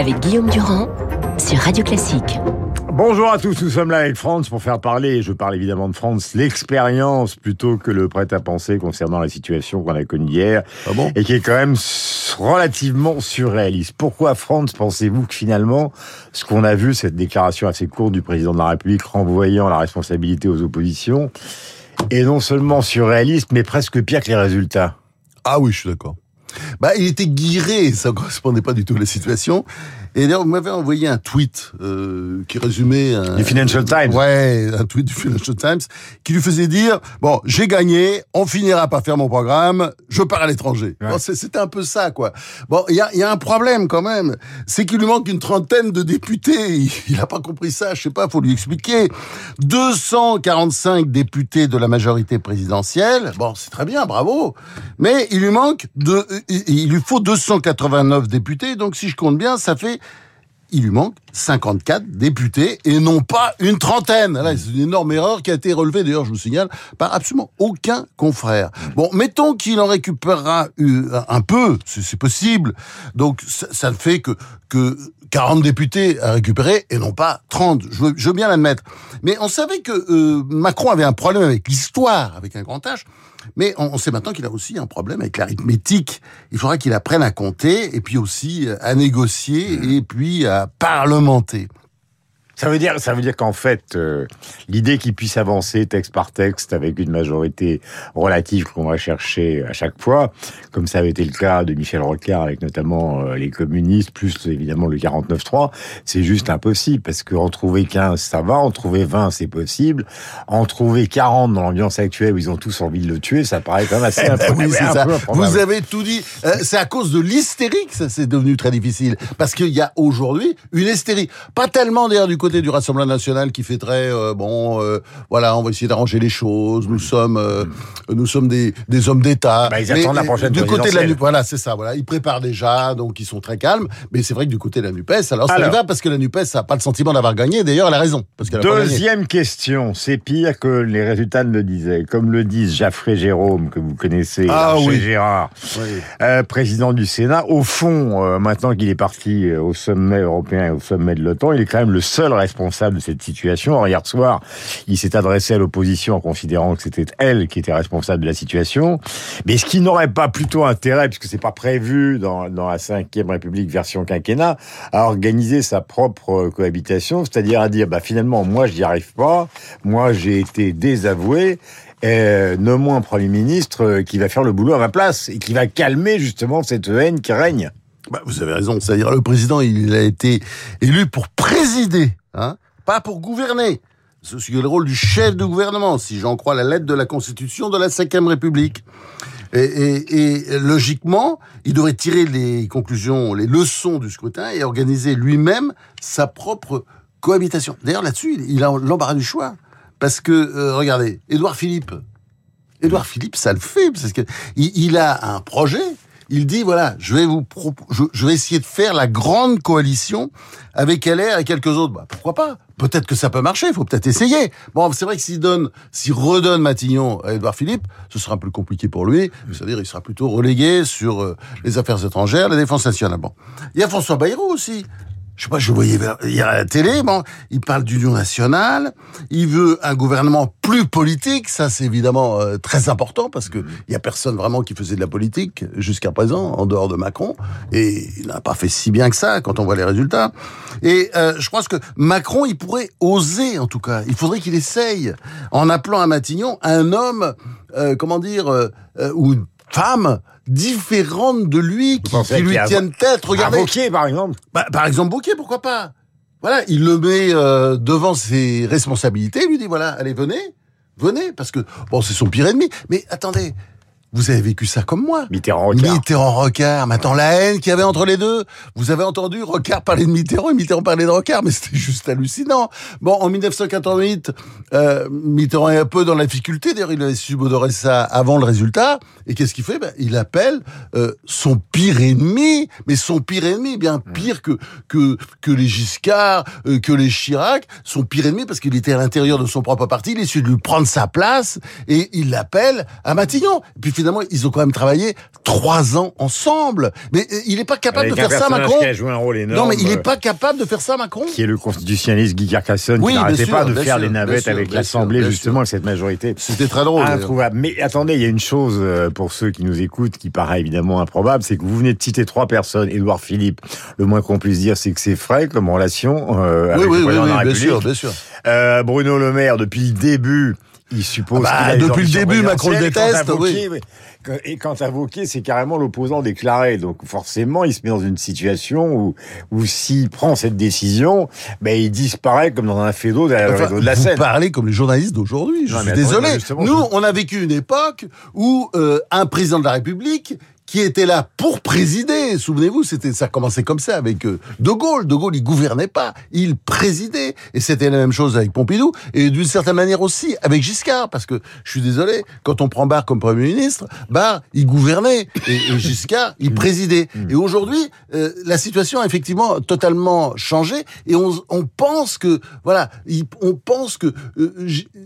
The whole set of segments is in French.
avec Guillaume Durand sur Radio Classique. Bonjour à tous, nous sommes là avec France pour faire parler, je parle évidemment de France, l'expérience plutôt que le prêt-à-penser concernant la situation qu'on a connue hier Ah bon? Et qui est quand même relativement surréaliste. Pourquoi France pensez-vous que finalement ce qu'on a vu, cette déclaration assez courte du président de la République renvoyant la responsabilité aux oppositions, est non seulement surréaliste mais presque pire que les résultats? Ah oui, je suis d'accord. Bah, il était guiré, ça correspondait pas du tout à la situation. Et d'ailleurs, vous m'avez envoyé un tweet euh, qui résumait... Un, Du Financial Times Ouais, un tweet du Financial Times qui lui faisait dire, bon, j'ai gagné, on finira par faire mon programme, je pars à l'étranger. Ouais. Bon, C'était un peu ça, quoi. Bon, il y a, y a un problème quand même, c'est qu'il lui manque une trentaine de députés. Il- n'a pas compris ça, je sais pas, faut lui expliquer. 245 députés de la majorité présidentielle, bon, c'est très bien, bravo. Mais il lui manque de, il lui faut 289 députés, donc si je compte bien, ça fait il lui manque 54 députés et non pas une trentaine. Là, c'est une énorme erreur qui a été relevée, d'ailleurs, je vous signale, par absolument aucun confrère. Bon, mettons qu'il en récupérera euh, un peu, c'est possible. Donc, ça ne fait que, que 40 députés à récupérer et non pas 30. Je veux, je veux bien l'admettre. Mais on savait que euh, Macron avait un problème avec l'histoire, avec un grand H. Mais on, on sait maintenant qu'il a aussi un problème avec l'arithmétique. Il faudra qu'il apprenne à compter et puis aussi à négocier et puis à parlementer. Ça veut dire, ça veut dire qu'en fait, euh, l'idée qu'il puisse avancer texte par texte avec une majorité relative qu'on va chercher à chaque fois, comme ça avait été le cas de Michel Rocard avec notamment euh, les communistes, plus évidemment le 49-3, c'est juste impossible parce qu'en trouver 15, ça va, en trouver 20, c'est possible, en trouver 40 dans l'ambiance actuelle où ils ont tous envie de le tuer, ça paraît quand même assez improbable. Oui, ça. Vous avez tout dit. Euh, c'est à cause de l'hystérie que ça c'est devenu très difficile. Parce qu'il y a aujourd'hui une hystérie. Pas tellement d'ailleurs du côté du Rassemblement national qui fait très euh, bon. euh, voilà, on va essayer d'arranger les choses. Nous sommes, euh, nous sommes des, des hommes d'État. Bah, ils attendent la prochaine Du côté de la. NUPES, voilà, c'est ça. Voilà, ils préparent déjà, donc ils sont très calmes. Mais c'est vrai que du côté de la Nupes, alors ça Alors. y va parce que la Nupes n'a pas le sentiment d'avoir gagné. D'ailleurs, elle a raison parce qu'elle. Deuxième question, c'est pire que les résultats ne le disaient. Comme le disent Jaffré Jérôme, que vous connaissez, Ah oui. Gérard, Oui. président du Sénat, au fond, maintenant qu'il est parti au sommet européen et au sommet de l'OTAN, il est quand même le seul responsable de cette situation. Hier soir, il s'est adressé à l'opposition en considérant que c'était elle qui était responsable de la situation. Mais ce qui n'aurait pas plutôt intérêt, puisque c'est pas prévu dans, dans la cinquième République version quinquennat, à organiser sa propre cohabitation, c'est-à-dire à dire, bah finalement, moi, je n'y arrive pas, moi, j'ai été désavoué, euh, nomme-moi un Premier ministre euh, qui va faire le boulot à ma place et qui va calmer justement cette haine qui règne. Bah, vous avez raison. C'est-à-dire, le président, il a été élu pour présider, hein, pas pour gouverner. C'est le rôle du chef de gouvernement, si j'en crois la lettre de la Constitution de la Cinquième République. Et, logiquement, il devrait tirer les conclusions, les leçons du scrutin et organiser lui-même sa propre cohabitation. D'ailleurs, là-dessus, il- a l'embarras du choix. Parce que, euh, regardez, Édouard Philippe, Édouard Philippe, ça le fait, il a un projet. Il dit voilà, je vais vous, je, je vais essayer de faire la grande coalition avec LR et quelques autres. Bah, pourquoi pas? Peut-être que ça peut marcher. Il faut peut-être essayer. Bon, c'est vrai que s'il donne, s'il redonne Matignon à Édouard Philippe, ce sera peu compliqué pour lui. C'est-à-dire, il sera plutôt relégué sur euh, les affaires étrangères, la défense nationale. Bon, il y a François Bayrou aussi. Je sais pas, je voyais hier à la télé, bon, il parle d'union nationale, il veut un gouvernement plus politique, ça c'est évidemment euh, très important parce que il y a personne vraiment qui faisait de la politique jusqu'à présent en dehors de Macron et il n'a pas fait si bien que ça quand on voit les résultats. Et euh, je pense que Macron, il pourrait oser en tout cas, il faudrait qu'il essaye en appelant à Matignon un homme, euh, comment dire, euh, euh, ou une femme différente de lui qui, lui y a- tienne tête. Regardez, Invoqué, par exemple. bah, par exemple, Bouquet, pourquoi pas Voilà, il le met euh, devant ses responsabilités, il lui dit voilà, allez, venez, venez, parce que bon, c'est son pire ennemi. Mais attendez, vous avez vécu ça comme moi. Mitterrand Rocard. Mitterrand Rocard, maintenant la haine qu'il y avait entre les deux. Vous avez entendu Rocard parler de Mitterrand et Mitterrand parler de Rocard, mais c'était juste hallucinant. Bon, en 1988, euh, Mitterrand est un peu dans la difficulté, d'ailleurs il avait subodoré ça avant le résultat, et qu'est-ce qu'il fait? Ben, Il appelle euh, son pire ennemi, mais son pire ennemi, bien pire que, que, que les Giscard, euh, que les Chirac, son pire ennemi parce qu'il était à l'intérieur de son propre parti, il essaie de lui prendre sa place, et il l'appelle à Matignon. Et puis finalement, ils ont quand même travaillé trois ans ensemble. Mais euh, il n'est pas capable Avec de faire ça, Macron. qui a joué un rôle énorme. Non, mais il n'est pas capable de faire ça, Macron. qui est le constitutionnaliste Guy Carcassonne, Oui, qui n'arrêtait pas de faire sûr, les navettes sûr, avec l'Assemblée, justement, avec cette majorité. C'était très drôle. Introuvable. Mais attendez, il y a une chose euh, pour ceux qui nous écoutent qui paraît évidemment improbable, c'est que vous venez de citer trois personnes. Édouard Philippe, le moins qu'on puisse dire, c'est que c'est frais comme relation euh, Oui, avec oui, le oui, président de la oui, bien sûr, bien sûr. Euh, Bruno Le Maire, depuis le début, il suppose Ah bah, depuis le début, Macron le déteste, Quant oui. Et quant à c'est carrément l'opposant déclaré. Donc forcément, il se met dans une situation où, où s'il prend cette décision, ben, il disparaît comme dans un fait d'eau derrière le rideau de la vous scène. parlez comme les journalistes d'aujourd'hui. Je Non, suis désolé. Nous, on a vécu une époque où euh, un président de la République qui était là pour présider. Souvenez-vous, c'était ça commençait comme ça avec euh, De Gaulle. De Gaulle, il gouvernait pas, il présidait. Et c'était la même chose avec Pompidou et d'une certaine manière aussi avec Giscard, parce que je suis désolé, quand on prend Barre comme premier ministre, Barre, il gouvernait et, et Giscard, il présidait. Et aujourd'hui, euh, la situation a effectivement totalement changé et on, on pense que voilà, il- on pense que euh,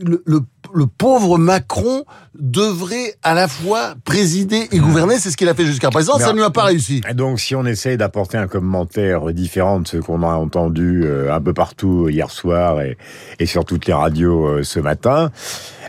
le, le le pauvre Macron devrait à la fois présider et gouverner. C'est ce qu'il a fait jusqu'à présent. Mais ça ne lui a pas réussi. Et Donc, si on essaye d'apporter un commentaire différent de ce qu'on a entendu euh, un peu partout hier soir et, et sur toutes les radios euh, ce matin,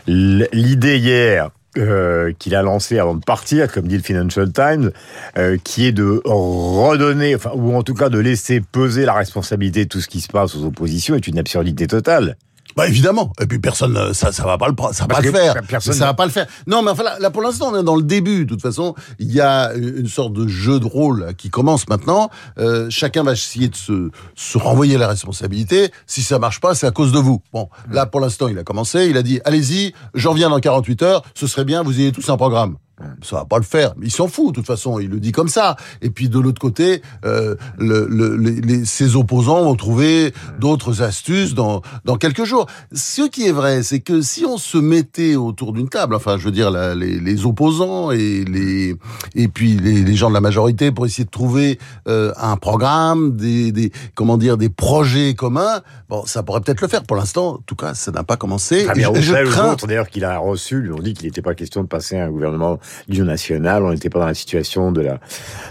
l'idée hier euh, qu'il a lancée avant de partir, comme dit le Financial Times, euh, qui est de redonner, enfin, ou en tout cas de laisser peser la responsabilité de tout ce qui se passe aux oppositions, est une absurdité totale. Bah évidemment. Et puis personne, euh, ça, ça va pas le, ça va pas le faire. personne- Ça va pas le faire. Non, mais enfin là, là, pour l'instant, on est dans le début. De toute façon, il y a une sorte de jeu de rôle qui commence maintenant. Euh, chacun va essayer de se, se renvoyer la responsabilité. Si ça marche pas, c'est à cause de vous. Bon, là pour l'instant, il a commencé. Il a dit allez-y, je reviens dans 48 heures. Ce serait bien, vous ayez tous un programme. Ça va pas le faire. Il s'en fout, de toute façon. Il le dit comme ça. Et puis, de l'autre côté, euh, le, le- les, les- ses opposants vont trouver d'autres astuces dans, dans quelques jours. Ce qui est vrai, c'est que si on se mettait autour d'une table, enfin, je veux dire, la- les, les opposants et les, et puis les, les gens de la majorité pour essayer de trouver euh, un programme, des, des, comment dire, des projets communs, bon, ça pourrait peut-être le faire. Pour l'instant, en tout cas, ça n'a pas commencé. Très bien, Et je, je crains, d'ailleurs, qu'il a reçu, lui ont dit qu'il n'était pas question de passer à un gouvernement d'union nationale. On n'était pas dans la situation de la,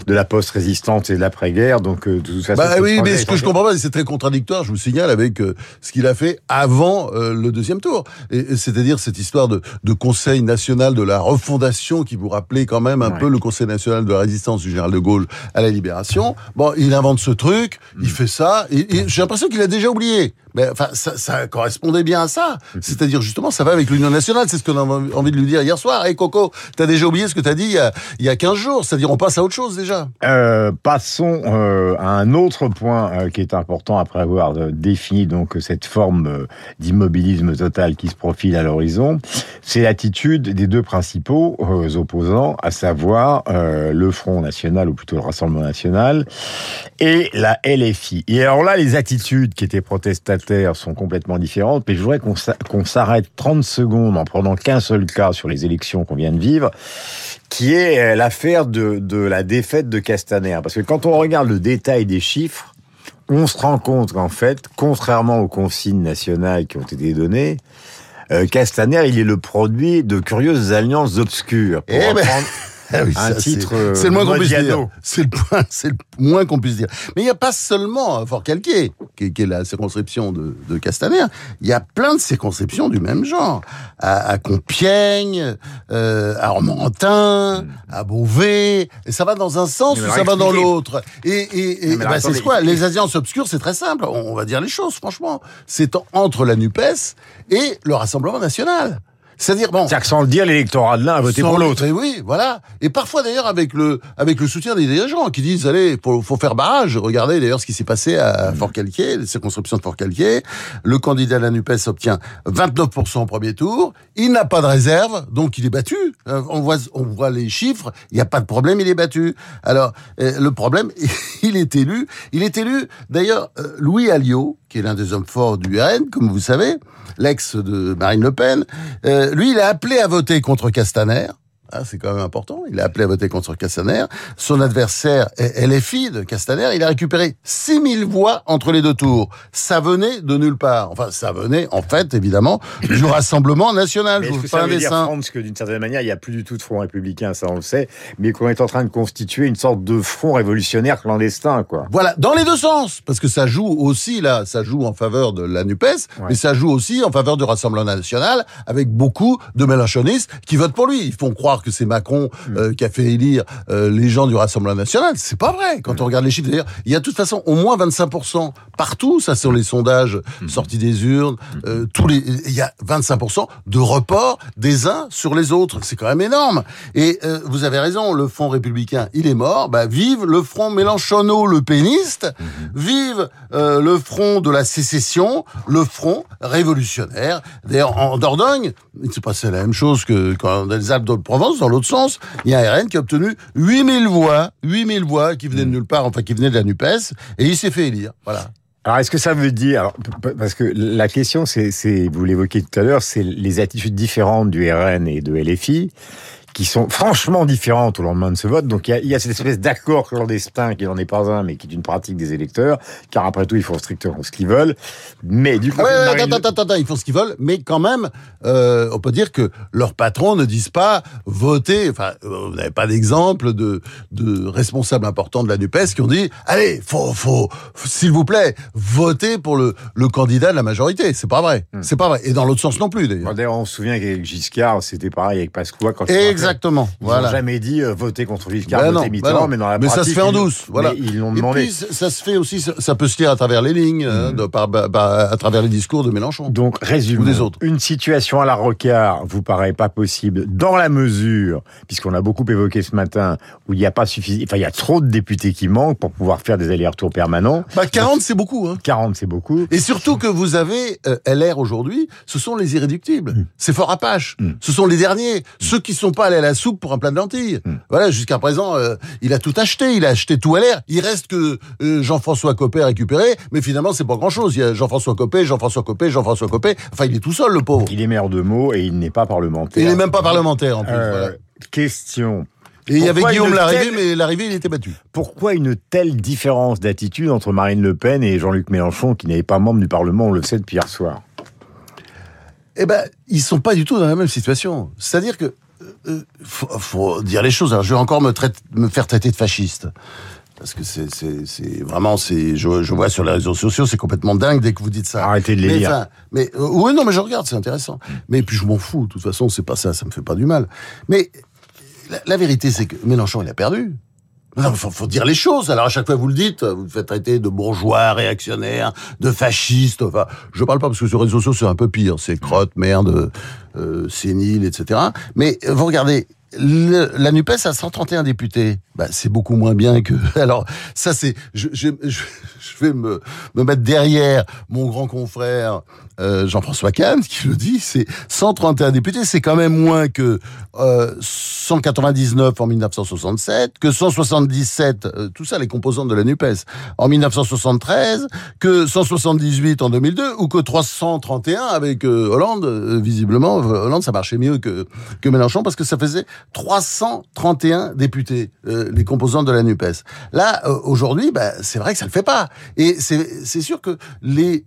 de la post-résistance et de l'après-guerre. Donc, euh, de toute façon. Bah oui, mais ce que je en- comprends pas, c'est très contradictoire, je vous signale, avec euh, ce qu'il a fait avant euh, le deuxième tour. Et, c'est-à-dire cette histoire de, de Conseil national de la refondation qui vous rappelait quand même un Ouais. peu le Conseil national de la résistance du général de Gaulle à la libération. Bon, il invente ce truc, Mm. il fait ça, et, et j'ai l'impression qu'il a déjà oublié. Mais enfin, ça, ça correspondait bien à ça. Mm-hmm. C'est-à-dire justement, ça va avec l'Union nationale. C'est ce qu'on a envie de lui dire hier soir. Hey Coco, t'as déjà oublié ce que t'as dit il y, a, il y a 15 jours. C'est-à-dire, on passe à autre chose déjà. Euh, passons euh, à un autre point euh, qui est important après avoir défini donc cette forme d'immobilisme total qui se profile à l'horizon. C'est l'attitude des deux principaux opposants, à savoir le Front National ou plutôt le Rassemblement National et la LFI. Et alors là, les attitudes qui étaient protestataires sont complètement différentes. Mais je voudrais qu'on s'a- qu'on s'arrête 30 secondes en prenant qu'un seul cas sur les élections qu'on vient de vivre qui est euh, l'affaire de, de la défaite de Castaner. Parce que quand on regarde le détail des chiffres, on se rend compte qu'en fait, contrairement aux consignes nationales qui ont été données, euh, Castaner, il est le produit de curieuses alliances obscures. Pour Eh ben, reprendre Ah oui, un ça, titre c'est- euh, C'est le moins qu'on puisse dire. C'est le, point- c'est le moins qu'on puisse dire. Mais il n'y a pas seulement euh, Fort Calquier, qui, est- qui est la circonscription de, de Castaner. Il y a plein de circonscriptions du même genre. À, à Compiègne, euh, à Romorantin, à Beauvais. Et ça va dans un sens ou ça va dans l'autre. Et, et, et bah, c'est quoi Les alliances obscures, c'est très simple. On, on va dire les choses, franchement. C'est en- entre la NUPES et le Rassemblement national. C'est-à-dire, bon, C'est-à-dire que sans le dire, l'électorat de l'un a voté pour l'autre. mais oui, voilà. Et parfois d'ailleurs avec le avec le soutien des dirigeants qui disent allez, faut, faut faire barrage. Regardez d'ailleurs ce qui s'est passé à Fort Calquier, les circonscriptions de Fort Calquier. Le candidat de la Nupes obtient 29% au premier tour. Il n'a pas de réserve, donc il est battu. Euh, On voit on voit les chiffres. Il n'y a pas de problème, il est battu. Alors euh, le problème, il est élu. Il est élu. D'ailleurs, euh, Louis Alliot, qui est l'un des hommes forts du RN, comme vous savez, l'ex de Marine Le Pen, euh, lui, il a appelé à voter contre Castaner. Ah, c'est quand même important. Il a appelé à voter contre Castaner. Son adversaire, LFI de Castaner, il a récupéré 6000 voix entre les deux tours. Ça venait de nulle part. Enfin, ça venait, en fait, évidemment, du Rassemblement national. Mais Je vous ça un veut dire. Franz, que d'une certaine manière, il n'y a plus du tout de front républicain, ça on le sait, mais qu'on est en train de constituer une sorte de front révolutionnaire clandestin, quoi. Voilà, dans les deux sens, parce que ça joue aussi là, ça joue en faveur de la Nupes, mais ça joue aussi en faveur du Rassemblement national, avec beaucoup de Mélenchonistes qui votent pour lui. Ils font croire que c'est Macron euh, qui a fait élire euh, les gens du Rassemblement national. C'est pas vrai. Quand on regarde les chiffres, d'ailleurs, il y a de toute façon au moins 25% partout. Ça, sur les sondages sortis des urnes, euh, tous les, il y a 25% de report des uns sur les autres. C'est quand même énorme. Et vous avez raison, le Front républicain, il est mort. Bah, vive le Front Mélenchono-Le Péniste. Vive euh, le Front de la sécession, le Front révolutionnaire. D'ailleurs, en Dordogne, il s'est passé la même chose que quand dans les Alpes de Provence, dans l'autre sens. Il y a un RN qui a obtenu 8000 voix, 8000 voix qui venaient de nulle part, enfin qui venaient de la NUPES, et il s'est fait élire. Voilà. Alors, est-ce que ça veut dire, alors, parce que la question, c'est, vous l'évoquiez tout à l'heure, c'est les attitudes différentes du RN et de LFI, qui sont franchement différentes au lendemain de ce vote. Donc, il y a, il y a cette espèce d'accord clandestin qui n'en est pas un, mais qui est une pratique des électeurs, car après tout, ils font strictement ce qu'ils veulent. Mais du coup, ouais, Marine attends, attends, attends, ils font ce qu'ils veulent, mais quand même, euh, on peut dire que leurs patrons ne disent pas voter. Enfin, euh, vous n'avez pas d'exemple de, de responsables importants de la Nupes qui ont dit allez, faut, faut, s'il vous plaît, votez pour le, le candidat de la majorité. C'est pas vrai. C'est pas vrai. Et dans l'autre sens non plus d'ailleurs. D'ailleurs, on se souvient qu'avec Giscard, c'était pareil avec Pasqua. Quand Exactement. Ils Voilà. n'ont jamais dit euh, voter contre Giscard, Ben voter Mitterrand, ben mais dans la mais ça se fait en ils- douce, voilà. Ils l'ont Et demandé. puis ça se fait aussi, ça, ça peut se lire à travers les lignes, hein, de, par, bah, bah, à travers les discours de Mélenchon. Donc, résumons. Ou des autres. Une situation à la Rocard vous paraît pas possible dans la mesure, puisqu'on a beaucoup évoqué ce matin, où il n'y a pas suffisamment, enfin, il y a trop de députés qui manquent pour pouvoir faire des allers-retours permanents. Bah 40 c'est beaucoup. Hein. 40, c'est beaucoup. Et surtout que vous avez euh, LR aujourd'hui, ce sont les irréductibles. Mm. C'est fort Apache. Ce sont les derniers. Ceux qui sont pas à la soupe pour un plat de lentilles. Mm. Voilà, jusqu'à présent, euh, il a tout acheté. Il a acheté tout LR. Il reste que euh, Jean-François Copé à récupérer. Mais finalement, c'est pas grand-chose. Il y a Jean-François Copé, Jean-Françoa Copé, Jean-François Copé. Enfin, il est tout seul, le pauvre. Il est maire de mots et il n'est pas parlementaire. Il n'est même pas parlementaire, en plus. Euh, voilà. Question. Et il y avait Guillaume Larrivée, telle- mais l'arrivée, il était battu. Pourquoi une telle différence d'attitude entre Marine Le Pen et Jean-Luc Mélenchon, qui n'est pas membre du Parlement, on le sait depuis hier soir? Eh ben, ils sont pas du tout dans la même situation. C'est-à-dire que faut, faut dire les choses. Alors, je vais encore me, traite- me faire traiter de fasciste. Parce que c'est, vraiment, c'est, je, je vois sur les réseaux sociaux, c'est complètement dingue dès que vous dites ça. Arrêtez de les mais, lire. enfin, mais euh, oui, non, mais je regarde, c'est intéressant. Mais puis je m'en fous. De toute façon, c'est pas ça, ça me fait pas du mal. Mais la, la vérité, c'est que Mélenchon, il a perdu. Non, faut, faut dire les choses. Alors à chaque fois vous le dites, vous vous faites traiter de bourgeois, réactionnaire, de fasciste. Enfin, je parle pas parce que sur les réseaux sociaux c'est un peu pire. C'est crotte, merde, euh, sénile, etc. Mais vous regardez, le- la Nupes a 131 députés. Bah, c'est beaucoup moins bien que. Alors ça c'est, je, je, je, je vais me, me mettre derrière mon grand confrère euh, Jean-François Kahn qui le dit. C'est 131 députés, c'est quand même moins que euh, 199 en 1967, que 177, euh, tout ça les composantes de la Nupes en 1973, que 178 en 2002 ou que 331 avec euh, Hollande. Euh, visiblement, Hollande ça marchait mieux que que Mélenchon parce que ça faisait 331 députés les composantes de la Nupes. Là aujourd'hui, bah, c'est vrai que ça le fait pas. Et c'est sûr que les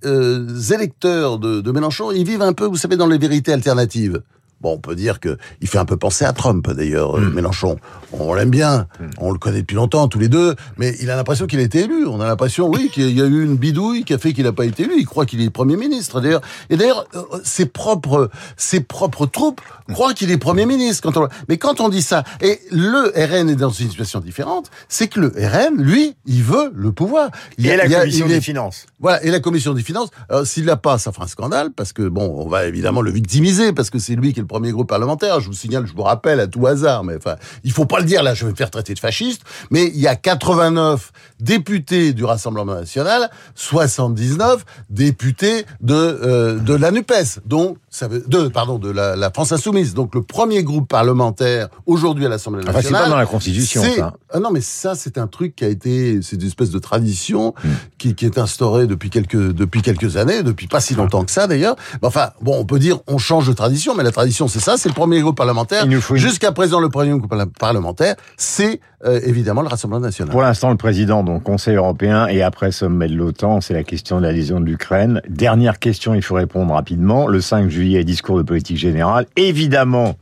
électeurs de Mélenchon, ils vivent un peu, vous savez, dans les vérités alternatives. Bon, on peut dire que il fait un peu penser à Trump d'ailleurs, euh, Mélenchon. On l'aime bien, on le connaît depuis longtemps tous les deux, mais il a l'impression qu'il a été élu. On a l'impression, oui, qu'il y a eu une bidouille qui a fait qu'il n'a pas été élu. Il croit qu'il est premier ministre d'ailleurs. Et d'ailleurs, euh, ses propres ses propres troupes croient qu'il est premier ministre. Quand on... mais quand on dit ça, et le RN est dans une situation différente, c'est que le RN, lui, il veut le pouvoir. Il Et la il y a- commission il est- des finances. voilà, et la commission des finances, alors, s'il l'a pas, ça fera un scandale, parce que bon, on va évidemment le victimiser, parce que c'est lui qui est le premier groupe parlementaire. Je vous signale, je vous rappelle à tout hasard, mais enfin, il faut pas le dire là, je vais me faire traiter de fasciste, mais il y a 89 députés du Rassemblement National, 79 députés de euh, de la Nupes, donc ça veut, de pardon, de la, la France Insoumise. Donc le premier groupe parlementaire aujourd'hui à l'Assemblée Enfin, nationale. c'est pas dans la Constitution, ça. Ah non, mais ça, c'est un truc qui a été, c'est une espèce de tradition mm. qui, qui, est instaurée depuis quelques, depuis quelques années, depuis pas si longtemps que ça d'ailleurs. Enfin, bon, on peut dire on change de tradition, mais la tradition, c'est ça, c'est le premier groupe parlementaire. Jusqu'à présent, le premier groupe parlementaire, c'est euh, évidemment le Rassemblement national. Pour l'instant, le président, donc Conseil européen, et après sommet de l'OTAN, c'est la question de l'adhésion de l'Ukraine. Dernière question, il faut répondre rapidement. Le 5 juillet, discours de politique générale. Évidemment,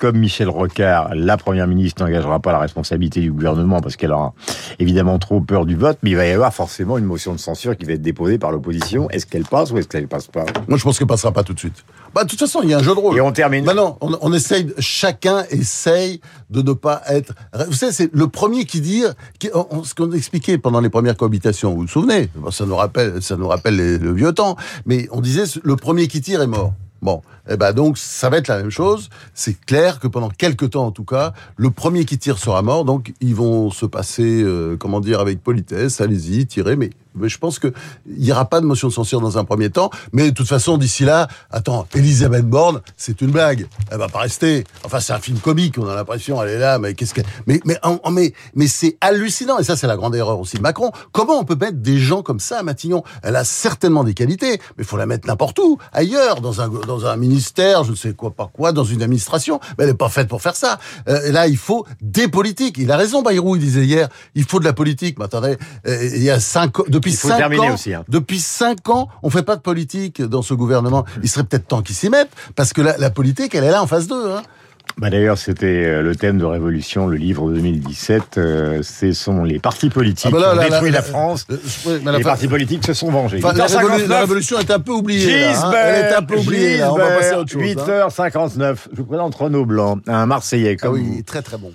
comme Michel Rocard, la première ministre n'engagera pas la responsabilité du gouvernement parce qu'elle aura évidemment trop peur du vote, mais il va y avoir forcément une motion de censure qui va être déposée par l'opposition. Est-ce qu'elle passe ou est-ce qu'elle passe pas? Moi, je pense qu'elle passera pas tout de suite. Bah, de toute façon, il y a un jeu de rôle. Et on termine. Bah non, on, on essaye, chacun essaye de ne pas être. Vous savez, c'est le premier qui dit, ce qu'on expliquait pendant les premières cohabitations. Vous vous souvenez? Ça nous rappelle, ça nous rappelle le vieux temps. Mais on disait, le premier qui tire est mort. Bon, eh ben donc ça va être la même chose. C'est clair que pendant quelques temps en tout cas, le premier qui tire sera mort. Donc ils vont se passer, euh, comment dire, avec politesse. Allez-y, tirez, mais mais je pense qu'il n'y aura pas de motion de censure dans un premier temps. Mais de toute façon, d'ici là, attends, Elisabeth Borne, c'est une blague. Elle va pas rester. Enfin, c'est un film comique. On a l'impression, elle est là, mais qu'est-ce qu'elle... Mais, mais, mais, mais c'est hallucinant. Et ça, c'est la grande erreur aussi de Macron. Comment on peut mettre des gens comme ça à Matignon? Elle a certainement des qualités, mais il faut la mettre n'importe où, ailleurs, dans un, dans un ministère, je ne sais quoi, pas quoi, dans une administration. Mais elle n'est pas faite pour faire ça. Euh, là, il faut des politiques. Il a raison, Bayrou, il disait hier, il faut de la politique. Mais attendez, euh, il y a cinq depuis cinq ans, aussi, hein. depuis cinq ans, on fait pas de politique dans ce gouvernement. Il serait peut-être temps qu'ils s'y mettent, parce que la, la, politique, elle est là en face d'eux. Hein. Bah D'ailleurs, c'était euh, le thème de Révolution, le livre 2017. Euh, ce sont les partis politiques ah bah qui ont détruit la, France. Euh, les partis politiques se sont vengés. la, révolution est un peu oubliée. Hein. Elle est un peu oubliée. On va passer à autre chose. 8h59. Hein. Je vous présente Renaud Blanc, un Marseillais comme ah oui, très très bon.